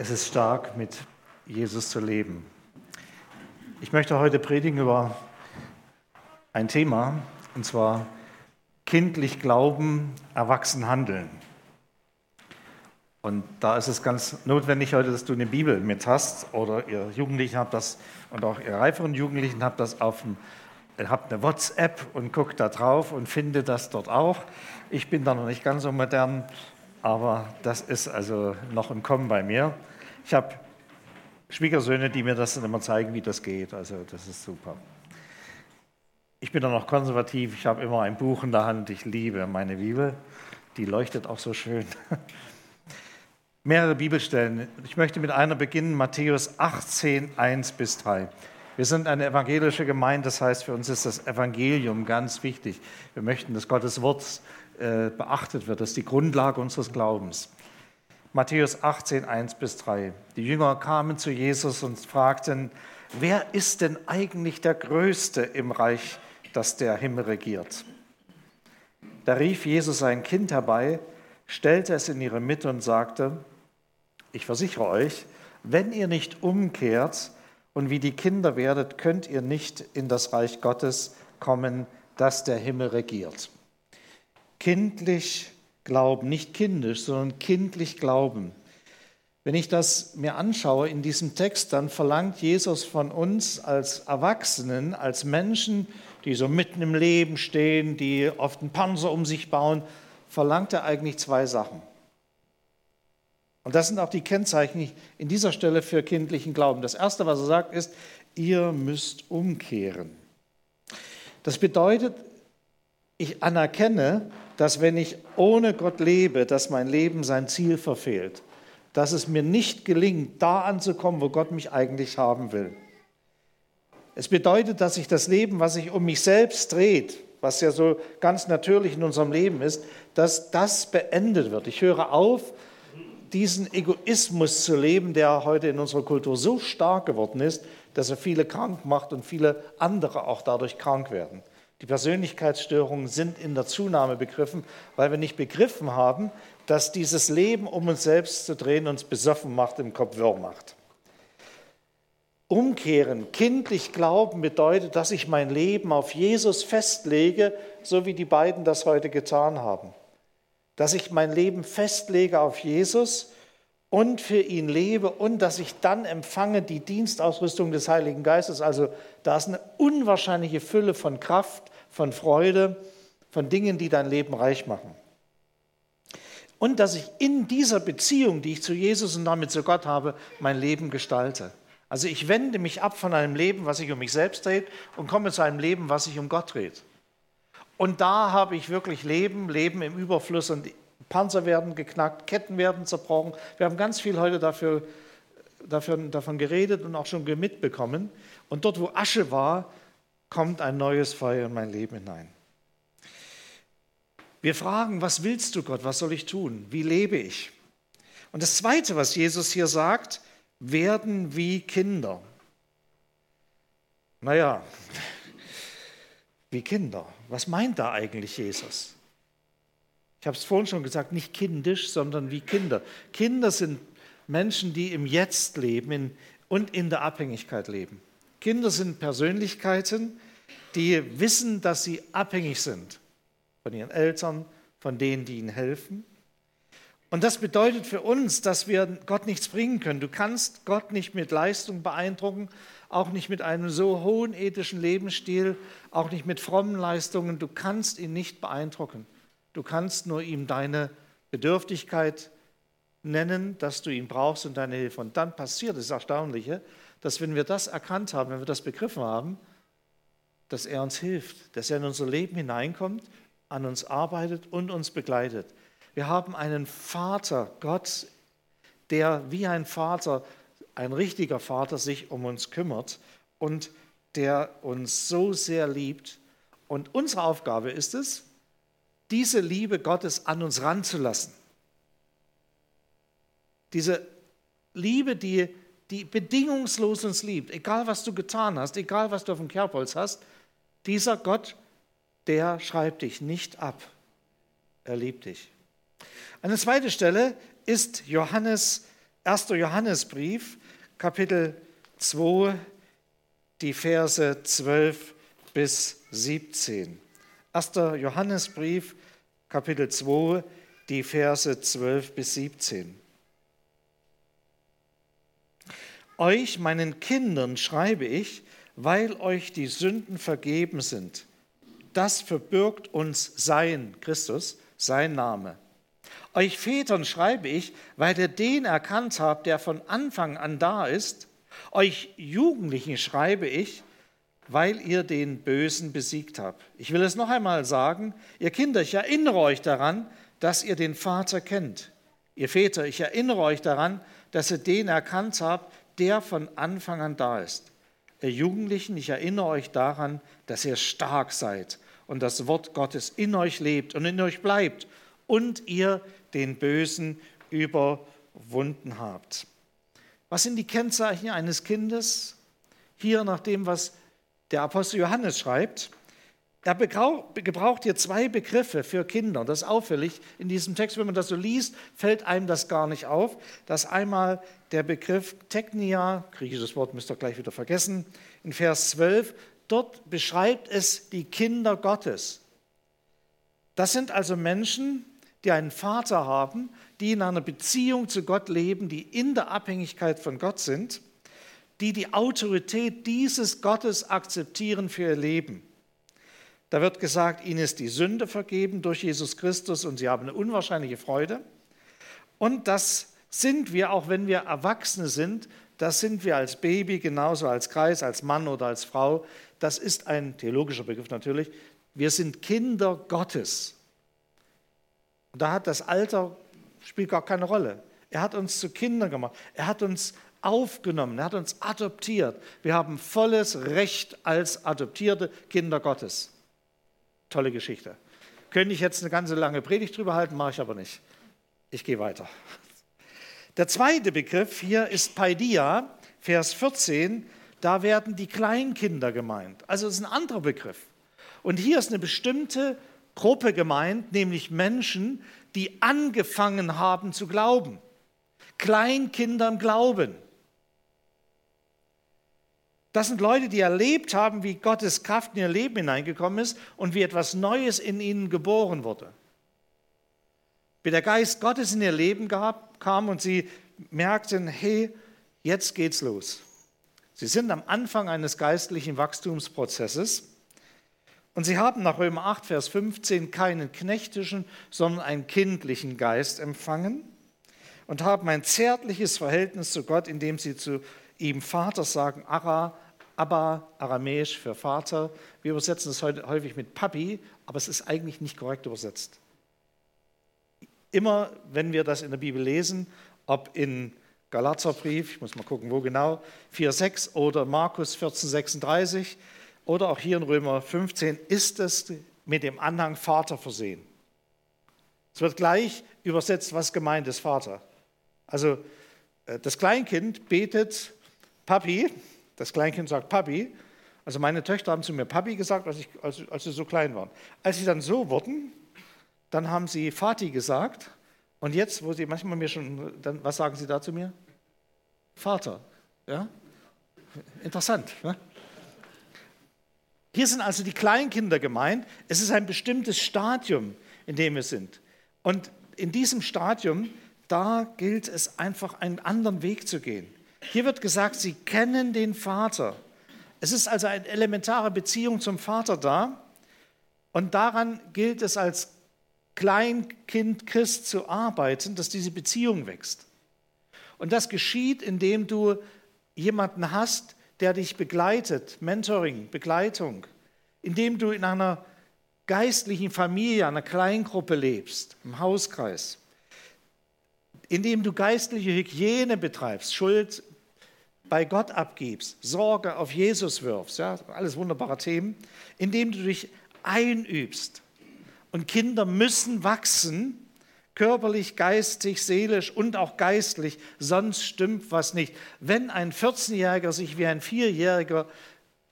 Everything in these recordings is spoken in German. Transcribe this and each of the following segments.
Es ist stark, mit Jesus zu leben. Ich möchte heute predigen über ein Thema, und zwar kindlich glauben, erwachsen handeln. Und da ist es ganz notwendig heute, dass du eine Bibel mit hast oder ihr Jugendlichen habt das und auch ihr reiferen Jugendlichen habt das auf dem, habt eine WhatsApp und guckt da drauf und findet das dort auch. Ich bin da noch nicht ganz so modern, aber das ist also noch im Kommen bei mir. Ich habe Schwiegersöhne, die mir das dann immer zeigen, wie das geht. Also das ist super. Ich bin dann noch konservativ. Ich habe immer ein Buch in der Hand. Ich liebe meine Bibel. Die leuchtet auch so schön. Mehrere Bibelstellen. Ich möchte mit einer beginnen, Matthäus 18, 1 bis 3. Wir sind eine evangelische Gemeinde, das heißt, für uns ist das Evangelium ganz wichtig. Wir möchten, dass Gottes Wort äh, beachtet wird. Das ist die Grundlage unseres Glaubens. Matthäus 18, 1 bis 3. Die Jünger kamen zu Jesus und fragten, wer ist denn eigentlich der Größte im Reich, das der Himmel regiert? Da rief Jesus sein Kind herbei, stellte es in ihre Mitte und sagte, ich versichere euch, wenn ihr nicht umkehrt und wie die Kinder werdet, könnt ihr nicht in das Reich Gottes kommen, das der Himmel regiert. Kindlich Glauben, nicht kindisch, sondern kindlich Glauben. Wenn ich das mir anschaue in diesem Text, dann verlangt Jesus von uns als Erwachsenen, als Menschen, die so mitten im Leben stehen, die oft einen Panzer um sich bauen, verlangt er eigentlich zwei Sachen. Und das sind auch die Kennzeichen in dieser Stelle für kindlichen Glauben. Das Erste, was er sagt, ist, ihr müsst umkehren. Das bedeutet, ich anerkenne, dass wenn ich ohne Gott lebe, dass mein Leben sein Ziel verfehlt, dass es mir nicht gelingt, da anzukommen, wo Gott mich eigentlich haben will. Es bedeutet, dass sich das Leben, was sich um mich selbst dreht, was ja so ganz natürlich in unserem Leben ist, dass das beendet wird. Ich höre auf, diesen Egoismus zu leben, der heute in unserer Kultur so stark geworden ist, dass er viele krank macht und viele andere auch dadurch krank werden. Die Persönlichkeitsstörungen sind in der Zunahme begriffen, weil wir nicht begriffen haben, dass dieses Leben, um uns selbst zu drehen, uns besoffen macht, im Kopf wirr macht. Umkehren, kindlich glauben bedeutet, dass ich mein Leben auf Jesus festlege, so wie die beiden das heute getan haben. Dass ich mein Leben festlege auf Jesus und für ihn lebe und dass ich dann empfange die Dienstausrüstung des Heiligen Geistes. Also da ist eine unwahrscheinliche Fülle von Kraft, von Freude, von Dingen, die dein Leben reich machen. Und dass ich in dieser Beziehung, die ich zu Jesus und damit zu Gott habe, mein Leben gestalte. Also ich wende mich ab von einem Leben, was sich um mich selbst dreht, und komme zu einem Leben, was sich um Gott dreht. Und da habe ich wirklich Leben, Leben im Überfluss und Panzer werden geknackt, Ketten werden zerbrochen. Wir haben ganz viel heute dafür, dafür, davon geredet und auch schon mitbekommen. Und dort, wo Asche war, kommt ein neues Feuer in mein Leben hinein. Wir fragen, was willst du Gott? Was soll ich tun? Wie lebe ich? Und das Zweite, was Jesus hier sagt, werden wie Kinder. Naja, wie Kinder. Was meint da eigentlich Jesus? Ich habe es vorhin schon gesagt, nicht kindisch, sondern wie Kinder. Kinder sind Menschen, die im Jetzt leben in, und in der Abhängigkeit leben. Kinder sind Persönlichkeiten, die wissen, dass sie abhängig sind von ihren Eltern, von denen, die ihnen helfen. Und das bedeutet für uns, dass wir Gott nichts bringen können. Du kannst Gott nicht mit Leistung beeindrucken, auch nicht mit einem so hohen ethischen Lebensstil, auch nicht mit frommen Leistungen. Du kannst ihn nicht beeindrucken. Du kannst nur ihm deine Bedürftigkeit nennen, dass du ihn brauchst und deine Hilfe. Und dann passiert das Erstaunliche, dass wenn wir das erkannt haben, wenn wir das begriffen haben, dass er uns hilft, dass er in unser Leben hineinkommt, an uns arbeitet und uns begleitet. Wir haben einen Vater, Gott, der wie ein Vater, ein richtiger Vater sich um uns kümmert und der uns so sehr liebt. Und unsere Aufgabe ist es, diese Liebe Gottes an uns ranzulassen. Diese Liebe, die, die bedingungslos uns liebt, egal was du getan hast, egal was du auf dem Kerbholz hast, dieser Gott, der schreibt dich nicht ab. Er liebt dich. Eine zweite Stelle ist Johannes 1. Johannesbrief, Kapitel 2, die Verse 12 bis 17. 1. Johannesbrief, Kapitel 2, die Verse 12 bis 17. Euch, meinen Kindern, schreibe ich, weil euch die Sünden vergeben sind. Das verbirgt uns sein, Christus, sein Name. Euch Vätern schreibe ich, weil ihr den erkannt habt, der von Anfang an da ist. Euch Jugendlichen schreibe ich, weil ihr den Bösen besiegt habt. Ich will es noch einmal sagen, ihr Kinder, ich erinnere euch daran, dass ihr den Vater kennt. Ihr Väter, ich erinnere euch daran, dass ihr den erkannt habt, der von Anfang an da ist. Ihr Jugendlichen, ich erinnere euch daran, dass ihr stark seid und das Wort Gottes in euch lebt und in euch bleibt und ihr den Bösen überwunden habt. Was sind die Kennzeichen eines Kindes? Hier nach dem, was der Apostel Johannes schreibt. Er gebraucht hier zwei Begriffe für Kinder. Das ist auffällig in diesem Text. Wenn man das so liest, fällt einem das gar nicht auf. Das ist einmal der Begriff Technia, griechisches Wort müsst ihr gleich wieder vergessen, in Vers 12. Dort beschreibt es die Kinder Gottes. Das sind also Menschen, die einen Vater haben, die in einer Beziehung zu Gott leben, die in der Abhängigkeit von Gott sind, die die Autorität dieses Gottes akzeptieren für ihr Leben. Da wird gesagt, ihnen ist die Sünde vergeben durch Jesus Christus und sie haben eine unwahrscheinliche Freude. Und das sind wir, auch wenn wir Erwachsene sind, das sind wir als Baby, genauso als Kreis, als Mann oder als Frau. Das ist ein theologischer Begriff natürlich. Wir sind Kinder Gottes. Und da hat das Alter, spielt gar keine Rolle. Er hat uns zu Kindern gemacht. Er hat uns aufgenommen. Er hat uns adoptiert. Wir haben volles Recht als adoptierte Kinder Gottes. Tolle Geschichte. Könnte ich jetzt eine ganze lange Predigt drüber halten, mache ich aber nicht. Ich gehe weiter. Der zweite Begriff hier ist Paidia, Vers 14. Da werden die Kleinkinder gemeint. Also das ist ein anderer Begriff. Und hier ist eine bestimmte Gruppe gemeint, nämlich Menschen, die angefangen haben zu glauben. Kleinkinder im Glauben. Das sind Leute, die erlebt haben, wie Gottes Kraft in ihr Leben hineingekommen ist und wie etwas Neues in ihnen geboren wurde. Wie der Geist Gottes in ihr Leben gab, kam und sie merkten, hey, jetzt geht's los. Sie sind am Anfang eines geistlichen Wachstumsprozesses und sie haben nach Römer 8, Vers 15 keinen knechtischen, sondern einen kindlichen Geist empfangen und haben ein zärtliches Verhältnis zu Gott, indem sie zu ihm Vater sagen, Ara, Abba, aramäisch für Vater. Wir übersetzen es heute häufig mit Papi, aber es ist eigentlich nicht korrekt übersetzt. Immer, wenn wir das in der Bibel lesen, ob in Galaterbrief, ich muss mal gucken, wo genau, 4,6 oder Markus 14,36 oder auch hier in Römer 15, ist es mit dem Anhang Vater versehen. Es wird gleich übersetzt, was gemeint ist, Vater. Also äh, das Kleinkind betet Papi, das Kleinkind sagt Papi. Also meine Töchter haben zu mir Papi gesagt, als, ich, als, als sie so klein waren. Als sie dann so wurden, dann haben sie Vati gesagt. Und jetzt, wo sie manchmal mir schon, dann, was sagen sie da zu mir? Vater. Ja? Interessant. Ne? Hier sind also die Kleinkinder gemeint. Es ist ein bestimmtes Stadium, in dem wir sind. Und in diesem Stadium, da gilt es einfach einen anderen Weg zu gehen. Hier wird gesagt, sie kennen den Vater. Es ist also eine elementare Beziehung zum Vater da. Und daran gilt es als Kleinkind Christ zu arbeiten, dass diese Beziehung wächst. Und das geschieht, indem du jemanden hast, der dich begleitet, Mentoring, Begleitung, indem du in einer geistlichen Familie, einer Kleingruppe lebst, im Hauskreis, indem du geistliche Hygiene betreibst, Schuld bei Gott abgibst, Sorge auf Jesus wirfst, ja, alles wunderbare Themen, indem du dich einübst. Und Kinder müssen wachsen, körperlich, geistig, seelisch und auch geistlich, sonst stimmt was nicht. Wenn ein 14-Jähriger sich wie ein Vierjähriger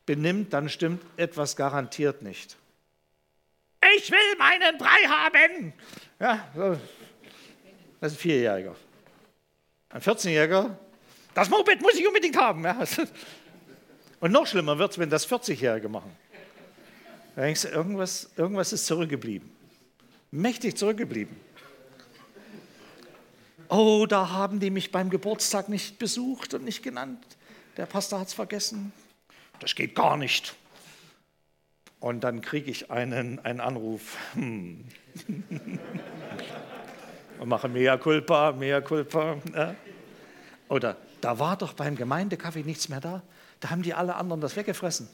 benimmt, dann stimmt etwas garantiert nicht. Ich will meinen Brei haben! Ja, das ist ein Vierjähriger. Ein 14-Jähriger, das Moped muss ich unbedingt haben. Ja. Und noch schlimmer wird es, wenn das 40-Jährige machen. Da denkst du, irgendwas, irgendwas ist zurückgeblieben. Mächtig zurückgeblieben. Oh, da haben die mich beim Geburtstag nicht besucht und nicht genannt. Der Pastor hat es vergessen. Das geht gar nicht. Und dann kriege ich einen, einen Anruf. Hm. und mache mea culpa, mea culpa. Oder da war doch beim Gemeindekaffee nichts mehr da. Da haben die alle anderen das weggefressen.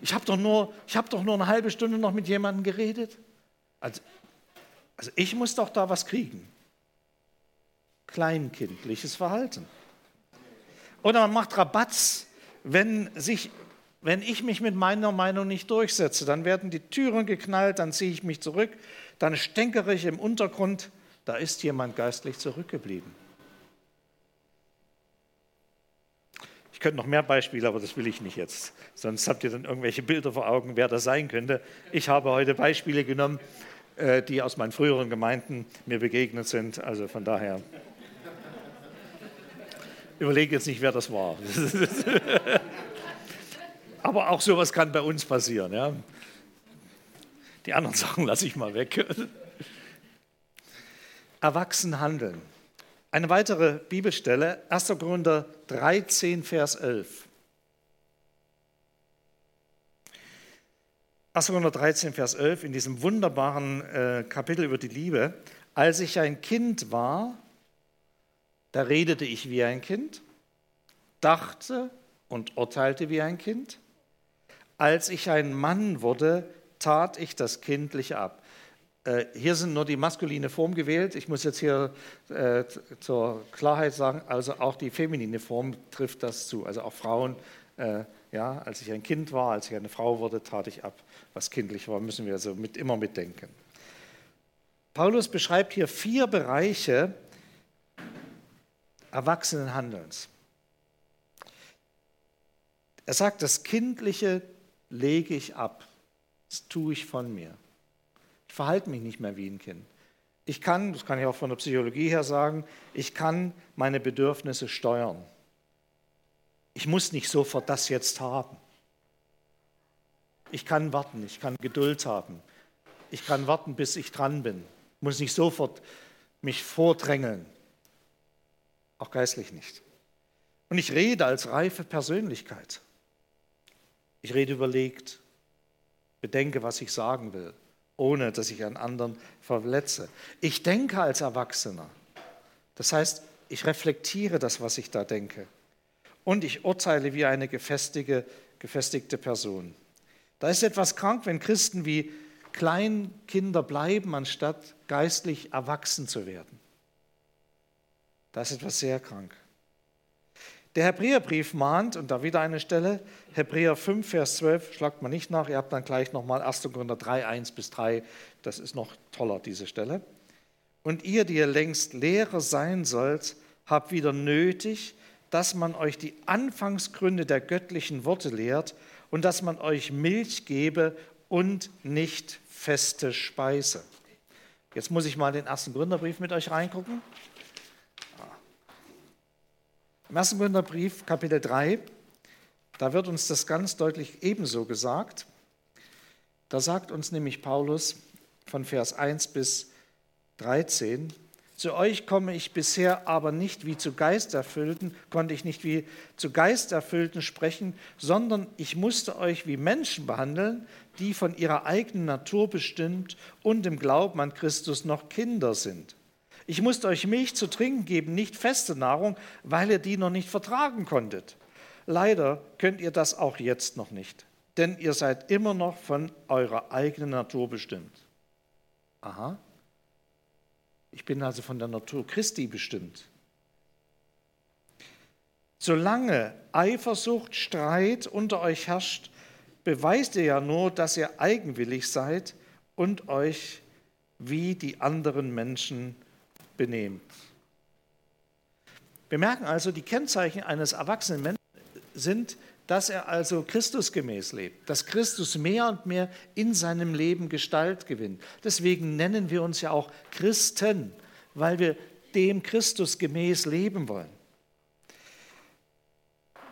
Ich habe doch, nur, hab doch nur eine halbe Stunde noch mit jemandem geredet. Also, also ich muss doch da was kriegen. Kleinkindliches Verhalten. Oder man macht Rabatz, wenn, sich, wenn ich mich mit meiner Meinung nicht durchsetze. Dann werden die Türen geknallt, dann ziehe ich mich zurück, dann stänkere ich im Untergrund. Da ist jemand geistlich zurückgeblieben. Ich könnte noch mehr Beispiele, aber das will ich nicht jetzt. Sonst habt ihr dann irgendwelche Bilder vor Augen, wer das sein könnte. Ich habe heute Beispiele genommen, äh, die aus meinen früheren Gemeinden mir begegnet sind. Also von daher überlege jetzt nicht, wer das war. Aber auch sowas kann bei uns passieren. Ja? Die anderen Sachen lasse ich mal weg. Erwachsen handeln. Eine weitere Bibelstelle, 1. Korinther 13, Vers 11. 1. Korinther 13, Vers 11, in diesem wunderbaren äh, Kapitel über die Liebe. Als ich ein Kind war, da redete ich wie ein Kind, dachte und urteilte wie ein Kind. Als ich ein Mann wurde, tat ich das Kindliche ab. Äh, hier sind nur die maskuline Form gewählt. Ich muss jetzt hier äh, zur Klarheit sagen, also auch die feminine Form trifft das zu. Also auch Frauen, äh, ja, als ich ein Kind war, als ich eine Frau wurde, tat ich ab, was kindlich war, müssen wir also mit, immer mitdenken. Paulus beschreibt hier vier Bereiche, Erwachsenenhandelns. Er sagt, das Kindliche lege ich ab, das tue ich von mir. Ich verhalte mich nicht mehr wie ein Kind. Ich kann, das kann ich auch von der Psychologie her sagen, ich kann meine Bedürfnisse steuern. Ich muss nicht sofort das jetzt haben. Ich kann warten, ich kann Geduld haben. Ich kann warten, bis ich dran bin. Ich muss nicht sofort mich vordrängeln auch geistlich nicht. Und ich rede als reife Persönlichkeit. Ich rede überlegt, bedenke, was ich sagen will, ohne dass ich einen anderen verletze. Ich denke als Erwachsener. Das heißt, ich reflektiere das, was ich da denke. Und ich urteile wie eine gefestigte, gefestigte Person. Da ist etwas krank, wenn Christen wie Kleinkinder bleiben, anstatt geistlich erwachsen zu werden. Da ist etwas sehr krank. Der Hebräerbrief mahnt, und da wieder eine Stelle, Hebräer 5, Vers 12, schlagt man nicht nach, ihr habt dann gleich nochmal 1. Korinther 3, 1 bis 3, das ist noch toller, diese Stelle. Und ihr, die ihr längst Lehrer sein sollt, habt wieder nötig, dass man euch die Anfangsgründe der göttlichen Worte lehrt und dass man euch Milch gebe und nicht feste Speise. Jetzt muss ich mal den ersten Gründerbrief mit euch reingucken. Im 1. Korintherbrief, Kapitel 3, da wird uns das ganz deutlich ebenso gesagt. Da sagt uns nämlich Paulus von Vers 1 bis 13, zu euch komme ich bisher aber nicht wie zu Geisterfüllten, konnte ich nicht wie zu Geisterfüllten sprechen, sondern ich musste euch wie Menschen behandeln, die von ihrer eigenen Natur bestimmt und im Glauben an Christus noch Kinder sind. Ich musste euch Milch zu trinken geben, nicht feste Nahrung, weil ihr die noch nicht vertragen konntet. Leider könnt ihr das auch jetzt noch nicht, denn ihr seid immer noch von eurer eigenen Natur bestimmt. Aha. Ich bin also von der Natur Christi bestimmt. Solange Eifersucht, Streit unter euch herrscht, beweist ihr ja nur, dass ihr eigenwillig seid und euch wie die anderen Menschen benehmt. Wir merken also, die Kennzeichen eines erwachsenen Menschen sind, dass er also Christusgemäß lebt, dass Christus mehr und mehr in seinem Leben Gestalt gewinnt. Deswegen nennen wir uns ja auch Christen. weil wir dem Christus gemäß leben wollen.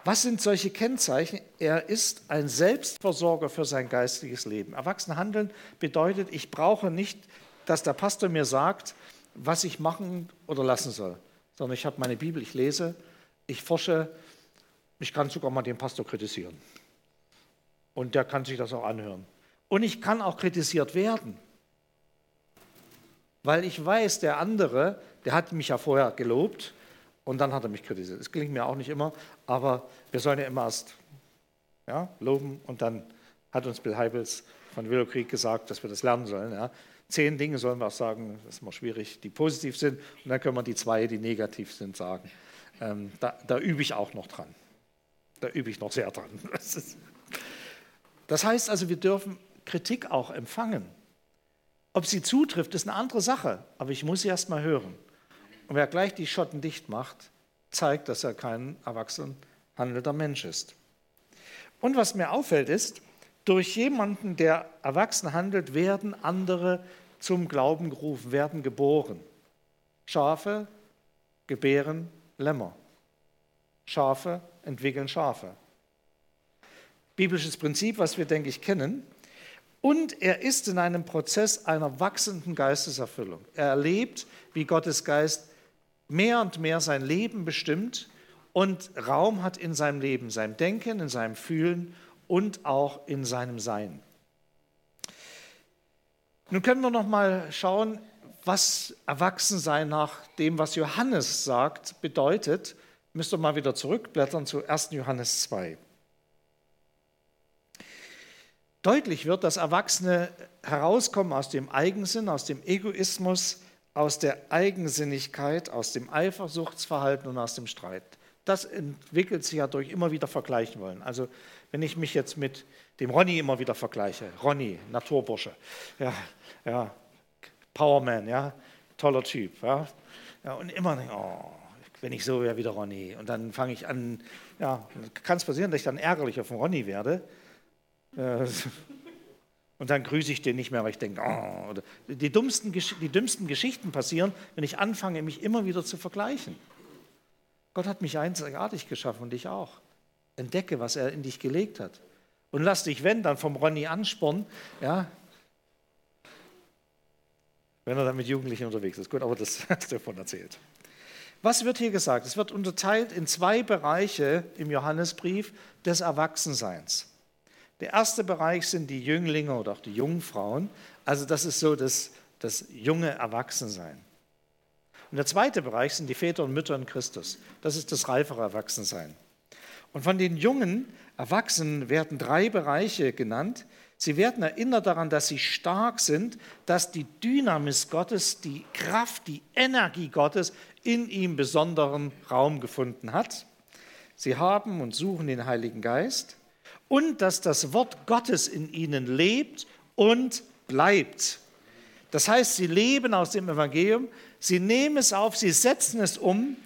Was sind solche Kennzeichen? Er ist ein Selbstversorger für sein geistiges Leben. Erwachsen handeln bedeutet, ich brauche nicht, dass der Pastor mir sagt, was ich machen oder lassen soll, sondern ich habe meine Bibel, ich lese, ich forsche, ich kann sogar mal den Pastor kritisieren. Und der kann sich das auch anhören. Und ich kann auch kritisiert werden, weil ich weiß, der andere, der hat mich ja vorher gelobt und dann hat er mich kritisiert. Das klingt mir auch nicht immer, aber wir sollen ja immer erst ja, loben und dann hat uns Bill Heibels von Willow Creek gesagt, dass wir das lernen sollen. Ja. Zehn Dinge sollen wir auch sagen, das ist immer schwierig, die positiv sind und dann können wir die zwei, die negativ sind, sagen. Ähm, da, da übe ich auch noch dran. Da übe ich noch sehr dran. Das heißt also, wir dürfen Kritik auch empfangen. Ob sie zutrifft, ist eine andere Sache, aber ich muss sie erst mal hören. Und wer gleich die Schotten dicht macht, zeigt, dass er kein erwachsen handelnder Mensch ist. Und was mir auffällt ist, durch jemanden, der erwachsen handelt, werden andere zum Glauben gerufen, werden geboren. Schafe gebären Lämmer. Schafe entwickeln Schafe. Biblisches Prinzip, was wir, denke ich, kennen. Und er ist in einem Prozess einer wachsenden Geisteserfüllung. Er erlebt, wie Gottes Geist mehr und mehr sein Leben bestimmt und Raum hat in seinem Leben, seinem Denken, in seinem Fühlen und auch in seinem Sein. Nun können wir noch mal schauen, was Erwachsensein nach dem, was Johannes sagt, bedeutet. Müsst ihr mal wieder zurückblättern zu 1. Johannes 2. Deutlich wird, dass Erwachsene herauskommen aus dem Eigensinn, aus dem Egoismus, aus der Eigensinnigkeit, aus dem Eifersuchtsverhalten und aus dem Streit. Das entwickelt sich ja durch immer wieder vergleichen wollen. Also wenn ich mich jetzt mit dem Ronny immer wieder vergleiche, Ronny, Naturbursche, ja, ja, Powerman, ja, toller Typ, ja, ja und immer oh, wenn ich so wäre wie der Ronny. Und dann fange ich an, ja, kann es passieren, dass ich dann ärgerlicher von Ronny werde. Äh, und dann grüße ich den nicht mehr, weil ich denke, oh, die, dümmsten, die dümmsten Geschichten passieren, wenn ich anfange, mich immer wieder zu vergleichen. Gott hat mich einzigartig geschaffen und dich auch. Entdecke, was er in dich gelegt hat. Und lass dich, wenn, dann vom Ronny anspornen, ja, wenn er dann mit Jugendlichen unterwegs ist. Gut, aber das hast du davon erzählt. Was wird hier gesagt? Es wird unterteilt in zwei Bereiche im Johannesbrief des Erwachsenseins. Der erste Bereich sind die Jünglinge oder auch die Jungfrauen. Also das ist so das, das junge Erwachsensein. Und der zweite Bereich sind die Väter und Mütter in Christus. Das ist das reifere Erwachsensein. Und von den jungen Erwachsenen werden drei Bereiche genannt. Sie werden erinnert daran, dass sie stark sind, dass die Dynamis Gottes, die Kraft, die Energie Gottes in ihm besonderen Raum gefunden hat. Sie haben und suchen den Heiligen Geist und dass das Wort Gottes in ihnen lebt und bleibt. Das heißt, sie leben aus dem Evangelium, sie nehmen es auf, sie setzen es um.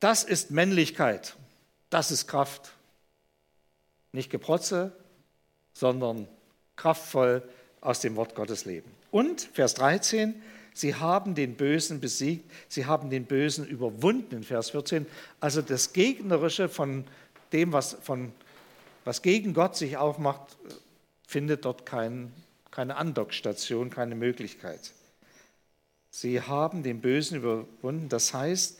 Das ist Männlichkeit, das ist Kraft. Nicht Geprotze, sondern kraftvoll aus dem Wort Gottes leben. Und Vers 13, sie haben den Bösen besiegt, sie haben den Bösen überwunden in Vers 14. Also das Gegnerische von dem, was von was gegen Gott sich aufmacht, findet dort kein, keine Andockstation, keine Möglichkeit. Sie haben den Bösen überwunden. Das heißt,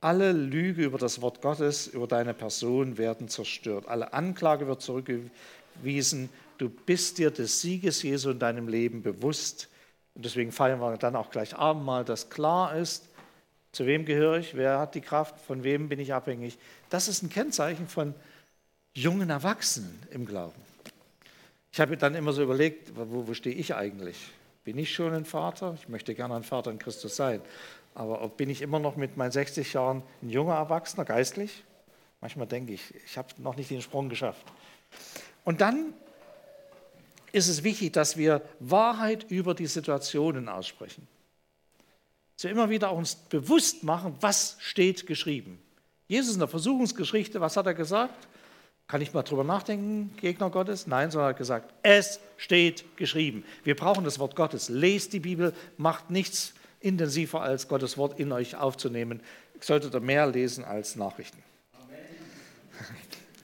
alle Lüge über das Wort Gottes, über deine Person werden zerstört. Alle Anklage wird zurückgewiesen. Du bist dir des Sieges Jesu in deinem Leben bewusst. Und deswegen feiern wir dann auch gleich Abendmahl, dass klar ist, zu wem gehöre ich, wer hat die Kraft, von wem bin ich abhängig. Das ist ein Kennzeichen von jungen Erwachsenen im Glauben. Ich habe dann immer so überlegt, wo, wo stehe ich eigentlich? Bin ich schon ein Vater? Ich möchte gerne ein Vater in Christus sein. Aber bin ich immer noch mit meinen 60 Jahren ein junger Erwachsener, geistlich? Manchmal denke ich, ich habe noch nicht den Sprung geschafft. Und dann ist es wichtig, dass wir Wahrheit über die Situationen aussprechen. Dass wir immer wieder uns bewusst machen, was steht geschrieben. Jesus in der Versuchungsgeschichte, was hat er gesagt? Kann ich mal drüber nachdenken, Gegner Gottes? Nein, sondern er hat gesagt, es steht geschrieben. Wir brauchen das Wort Gottes. Lest die Bibel, macht nichts intensiver als Gottes Wort in euch aufzunehmen, solltet ihr mehr lesen als Nachrichten.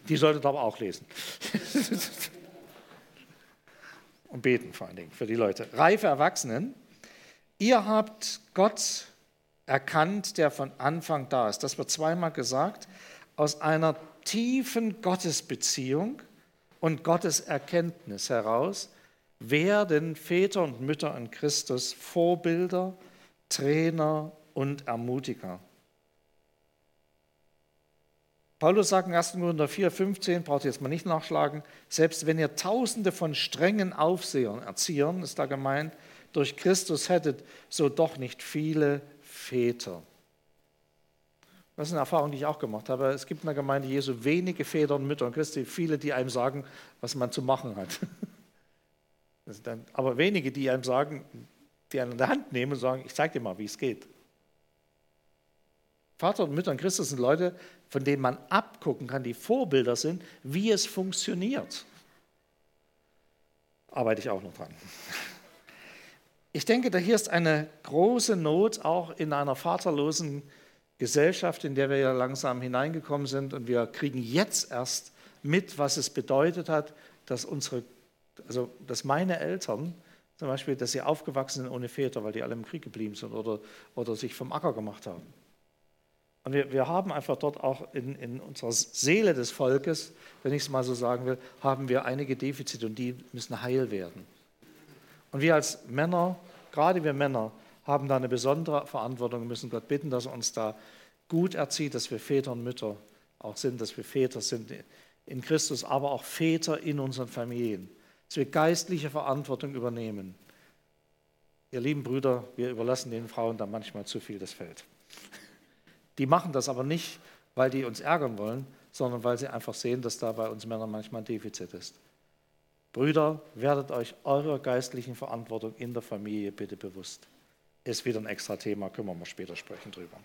Die solltet ihr aber auch lesen. Und beten vor allen Dingen für die Leute. Reife Erwachsenen, ihr habt Gott erkannt, der von Anfang da ist. Das wird zweimal gesagt. Aus einer tiefen Gottesbeziehung und Gottes Erkenntnis heraus werden Väter und Mütter in Christus Vorbilder, Trainer und Ermutiger. Paulus sagt in 1. Korinther 4, 15, braucht ihr jetzt mal nicht nachschlagen, selbst wenn ihr tausende von strengen Aufsehern, Erziehern, ist da gemeint, durch Christus hättet, so doch nicht viele Väter. Das ist eine Erfahrung, die ich auch gemacht habe. Es gibt in der Gemeinde Jesu wenige Väter und Mütter und Christi, viele, die einem sagen, was man zu machen hat. aber wenige, die einem sagen, die in der Hand nehmen und sagen, ich zeige dir mal, wie es geht. Vater und Mütter in Christus sind Leute, von denen man abgucken kann, die Vorbilder sind, wie es funktioniert. Arbeite ich auch noch dran. Ich denke, da hier ist eine große Not auch in einer vaterlosen Gesellschaft, in der wir ja langsam hineingekommen sind und wir kriegen jetzt erst mit, was es bedeutet hat, dass unsere, also dass meine Eltern zum Beispiel, dass sie aufgewachsen sind ohne Väter, weil die alle im Krieg geblieben sind oder, oder sich vom Acker gemacht haben. Und wir, wir haben einfach dort auch in, in unserer Seele des Volkes, wenn ich es mal so sagen will, haben wir einige Defizite und die müssen heil werden. Und wir als Männer, gerade wir Männer, haben da eine besondere Verantwortung und müssen Gott bitten, dass er uns da gut erzieht, dass wir Väter und Mütter auch sind, dass wir Väter sind in Christus, aber auch Väter in unseren Familien, dass wir geistliche Verantwortung übernehmen. Ihr lieben Brüder, wir überlassen den Frauen da manchmal zu viel das Feld. Die machen das aber nicht, weil die uns ärgern wollen, sondern weil sie einfach sehen, dass da bei uns Männern manchmal ein Defizit ist. Brüder, werdet euch eurer geistlichen Verantwortung in der Familie bitte bewusst. Ist wieder ein extra Thema, können wir mal später sprechen drüber.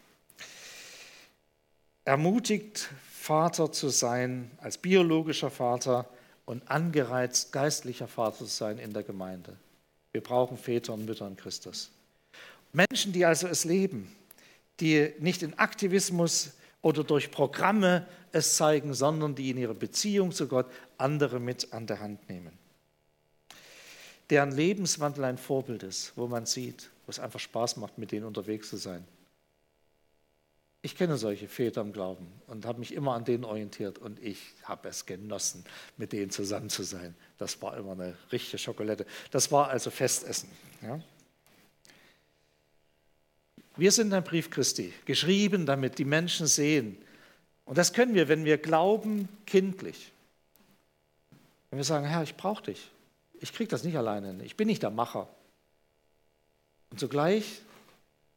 Ermutigt, Vater zu sein, als biologischer Vater und angereizt, geistlicher Vater zu sein in der Gemeinde. Wir brauchen Väter und Mütter in Christus. Menschen, die also es leben, die nicht in Aktivismus oder durch Programme es zeigen, sondern die in ihrer Beziehung zu Gott andere mit an der Hand nehmen. Deren Lebenswandel ein Vorbild ist, wo man sieht, wo es einfach Spaß macht, mit denen unterwegs zu sein. Ich kenne solche Väter im Glauben und habe mich immer an denen orientiert und ich habe es genossen, mit denen zusammen zu sein. Das war immer eine richtige Schokolade. Das war also Festessen. Ja? Wir sind ein Brief Christi, geschrieben, damit die Menschen sehen. Und das können wir, wenn wir glauben, kindlich. Wenn wir sagen, Herr, ich brauche dich. Ich kriege das nicht alleine. Ich bin nicht der Macher. Und zugleich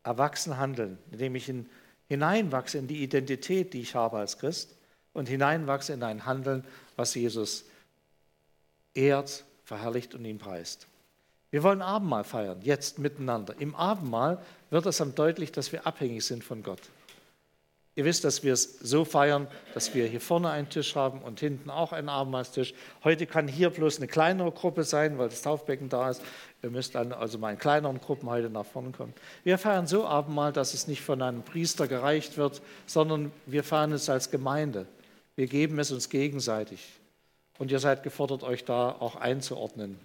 erwachsen handeln, indem ich in, hineinwachse in die Identität, die ich habe als Christ und hineinwachse in ein Handeln, was Jesus ehrt, verherrlicht und ihn preist. Wir wollen Abendmahl feiern, jetzt miteinander. Im Abendmahl wird es am deutlich, dass wir abhängig sind von Gott. Ihr wisst, dass wir es so feiern, dass wir hier vorne einen Tisch haben und hinten auch einen Abendmahlstisch. Heute kann hier bloß eine kleinere Gruppe sein, weil das Taufbecken da ist. Ihr müsst dann also mal in kleineren Gruppen heute nach vorne kommen. Wir feiern so Abendmahl, dass es nicht von einem Priester gereicht wird, sondern wir feiern es als Gemeinde. Wir geben es uns gegenseitig. Und ihr seid gefordert, euch da auch einzuordnen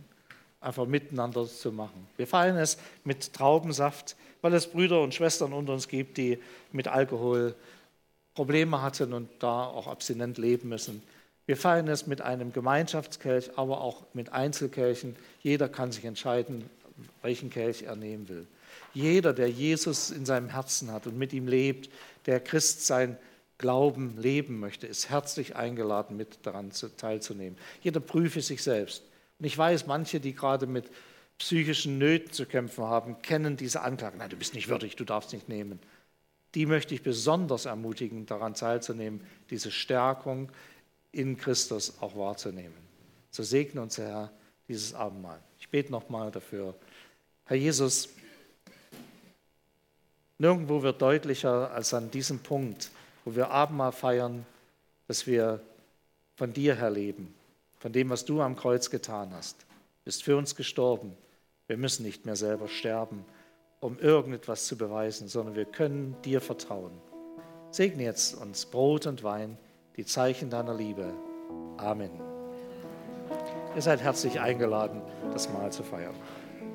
einfach miteinander zu machen. Wir feiern es mit Traubensaft, weil es Brüder und Schwestern unter uns gibt, die mit Alkohol Probleme hatten und da auch abstinent leben müssen. Wir feiern es mit einem Gemeinschaftskelch, aber auch mit Einzelkelchen. Jeder kann sich entscheiden, welchen Kelch er nehmen will. Jeder, der Jesus in seinem Herzen hat und mit ihm lebt, der Christ sein Glauben leben möchte, ist herzlich eingeladen, mit daran teilzunehmen. Jeder prüfe sich selbst. Und ich weiß, manche, die gerade mit psychischen Nöten zu kämpfen haben, kennen diese Anklage. Nein, du bist nicht würdig, du darfst nicht nehmen. Die möchte ich besonders ermutigen, daran teilzunehmen, diese Stärkung in Christus auch wahrzunehmen. So segne uns, Herr, dieses Abendmahl. Ich bete nochmal dafür. Herr Jesus, nirgendwo wird deutlicher als an diesem Punkt, wo wir Abendmahl feiern, dass wir von dir her leben von dem, was du am Kreuz getan hast. Bist für uns gestorben. Wir müssen nicht mehr selber sterben. Um irgendetwas zu beweisen, sondern wir können dir vertrauen. Segne jetzt uns Brot und Wein, die Zeichen deiner Liebe. Amen. Ihr seid herzlich eingeladen, das Mahl zu feiern.